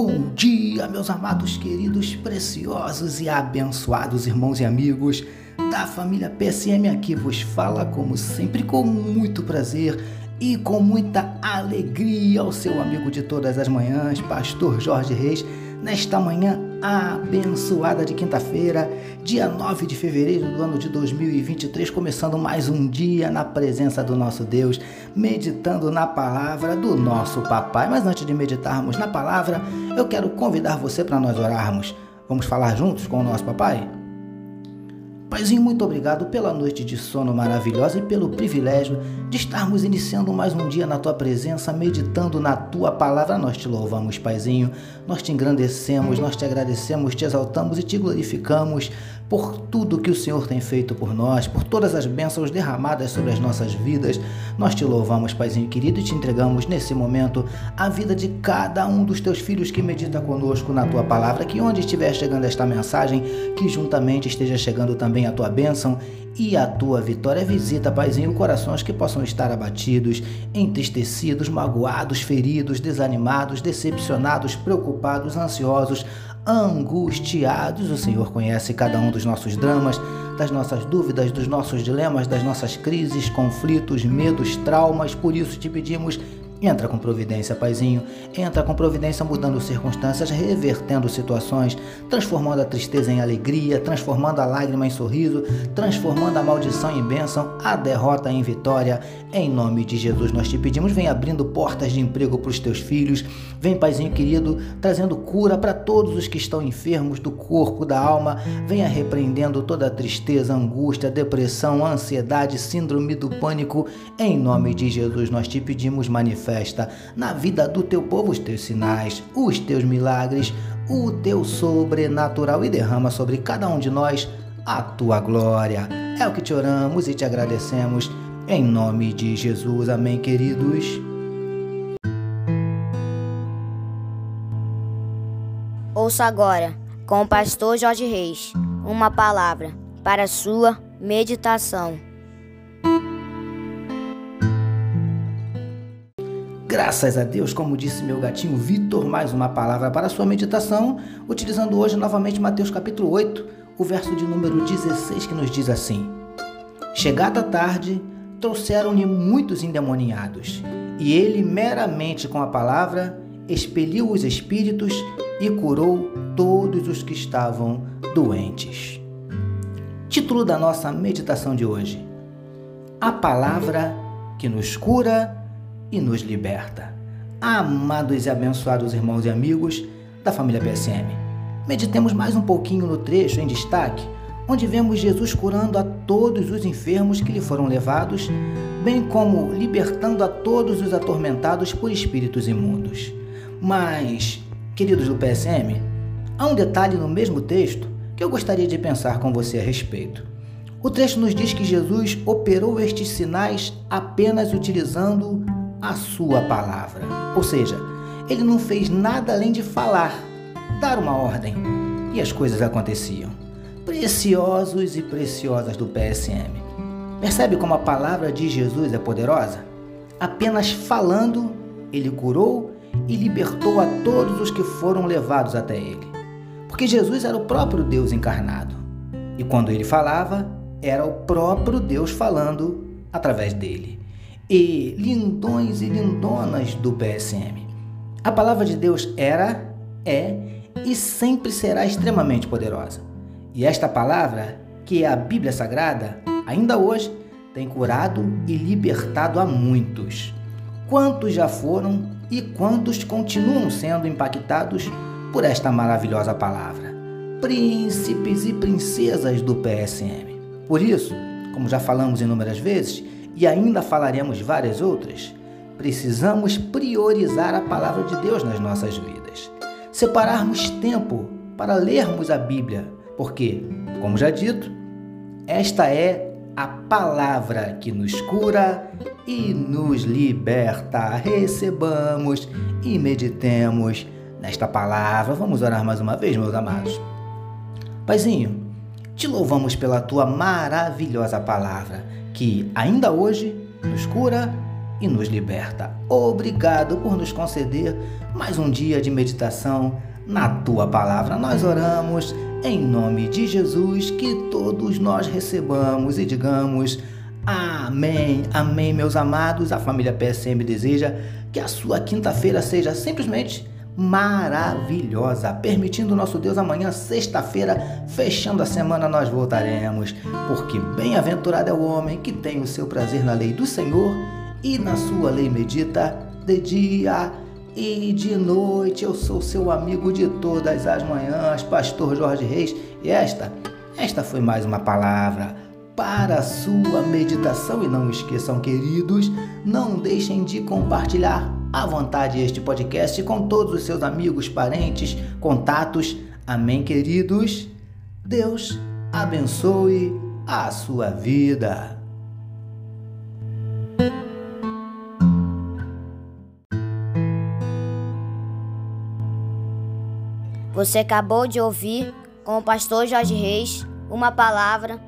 Bom dia, meus amados, queridos, preciosos e abençoados irmãos e amigos da família PSM. Aqui vos fala, como sempre, com muito prazer e com muita alegria ao seu amigo de todas as manhãs, Pastor Jorge Reis nesta manhã abençoada de quinta-feira, dia 9 de fevereiro do ano de 2023, começando mais um dia na presença do nosso Deus, meditando na palavra do nosso papai. Mas antes de meditarmos na palavra, eu quero convidar você para nós orarmos. Vamos falar juntos com o nosso papai? Paizinho, muito obrigado pela noite de sono maravilhosa e pelo privilégio de estarmos iniciando mais um dia na tua presença, meditando na tua palavra. Nós te louvamos, Paizinho, nós te engrandecemos, nós te agradecemos, te exaltamos e te glorificamos por tudo que o Senhor tem feito por nós, por todas as bênçãos derramadas sobre as nossas vidas. Nós te louvamos, Paizinho querido, e te entregamos nesse momento a vida de cada um dos teus filhos que medita conosco na tua palavra, que onde estiver chegando esta mensagem, que juntamente esteja chegando também a tua bênção e a tua vitória. Visita, Paizinho, corações que possam estar abatidos, entristecidos, magoados, feridos, desanimados, decepcionados, preocupados, ansiosos, angustiados. O Senhor conhece cada um dos nossos dramas, das nossas dúvidas, dos nossos dilemas, das nossas crises, conflitos, medos, traumas. Por isso te pedimos Entra com providência, paizinho. Entra com providência mudando circunstâncias, revertendo situações, transformando a tristeza em alegria, transformando a lágrima em sorriso, transformando a maldição em bênção, a derrota em vitória. Em nome de Jesus nós te pedimos, vem abrindo portas de emprego para os teus filhos. Vem, paizinho querido, trazendo cura para todos os que estão enfermos do corpo, da alma. Venha repreendendo toda a tristeza, angústia, depressão, ansiedade, síndrome do pânico. Em nome de Jesus nós te pedimos, manifesta manifesta na vida do teu povo os teus sinais, os teus milagres, o teu sobrenatural e derrama sobre cada um de nós a tua glória. É o que te oramos e te agradecemos. Em nome de Jesus. Amém, queridos. Ouça agora, com o pastor Jorge Reis, uma palavra para sua meditação. Graças a Deus, como disse meu gatinho Vitor, mais uma palavra para sua meditação, utilizando hoje novamente Mateus capítulo 8, o verso de número 16, que nos diz assim: Chegada tarde, trouxeram-lhe muitos endemoniados, e ele, meramente com a palavra, expeliu os espíritos e curou todos os que estavam doentes. Título da nossa meditação de hoje: A palavra que nos cura e nos liberta. Amados e abençoados irmãos e amigos da família PSM, meditemos mais um pouquinho no trecho em destaque, onde vemos Jesus curando a todos os enfermos que lhe foram levados, bem como libertando a todos os atormentados por espíritos imundos. Mas, queridos do PSM, há um detalhe no mesmo texto que eu gostaria de pensar com você a respeito. O trecho nos diz que Jesus operou estes sinais apenas utilizando a sua palavra. Ou seja, ele não fez nada além de falar, dar uma ordem, e as coisas aconteciam. Preciosos e preciosas do PSM. Percebe como a palavra de Jesus é poderosa? Apenas falando, ele curou e libertou a todos os que foram levados até ele. Porque Jesus era o próprio Deus encarnado. E quando ele falava, era o próprio Deus falando através dele e lindões e lindonas do PSM. A palavra de Deus era, é e sempre será extremamente poderosa. E esta palavra, que é a Bíblia Sagrada, ainda hoje tem curado e libertado a muitos. Quantos já foram e quantos continuam sendo impactados por esta maravilhosa palavra? Príncipes e princesas do PSM. Por isso, como já falamos inúmeras vezes, e ainda falaremos várias outras, precisamos priorizar a palavra de Deus nas nossas vidas. Separarmos tempo para lermos a Bíblia, porque, como já dito, esta é a palavra que nos cura e nos liberta. Recebamos e meditemos nesta palavra. Vamos orar mais uma vez, meus amados. Paizinho, te louvamos pela tua maravilhosa palavra que ainda hoje nos cura e nos liberta. Obrigado por nos conceder mais um dia de meditação na tua palavra. Nós oramos em nome de Jesus que todos nós recebamos e digamos amém. Amém, meus amados. A família PSM deseja que a sua quinta-feira seja simplesmente maravilhosa. Permitindo nosso Deus, amanhã, sexta-feira, fechando a semana, nós voltaremos. Porque bem-aventurado é o homem que tem o seu prazer na lei do Senhor e na sua lei medita de dia e de noite. Eu sou seu amigo de todas as manhãs, Pastor Jorge Reis. E esta, esta foi mais uma palavra para a sua meditação. E não esqueçam, queridos, não deixem de compartilhar à vontade este podcast com todos os seus amigos, parentes, contatos. Amém, queridos? Deus abençoe a sua vida. Você acabou de ouvir com o pastor Jorge Reis uma palavra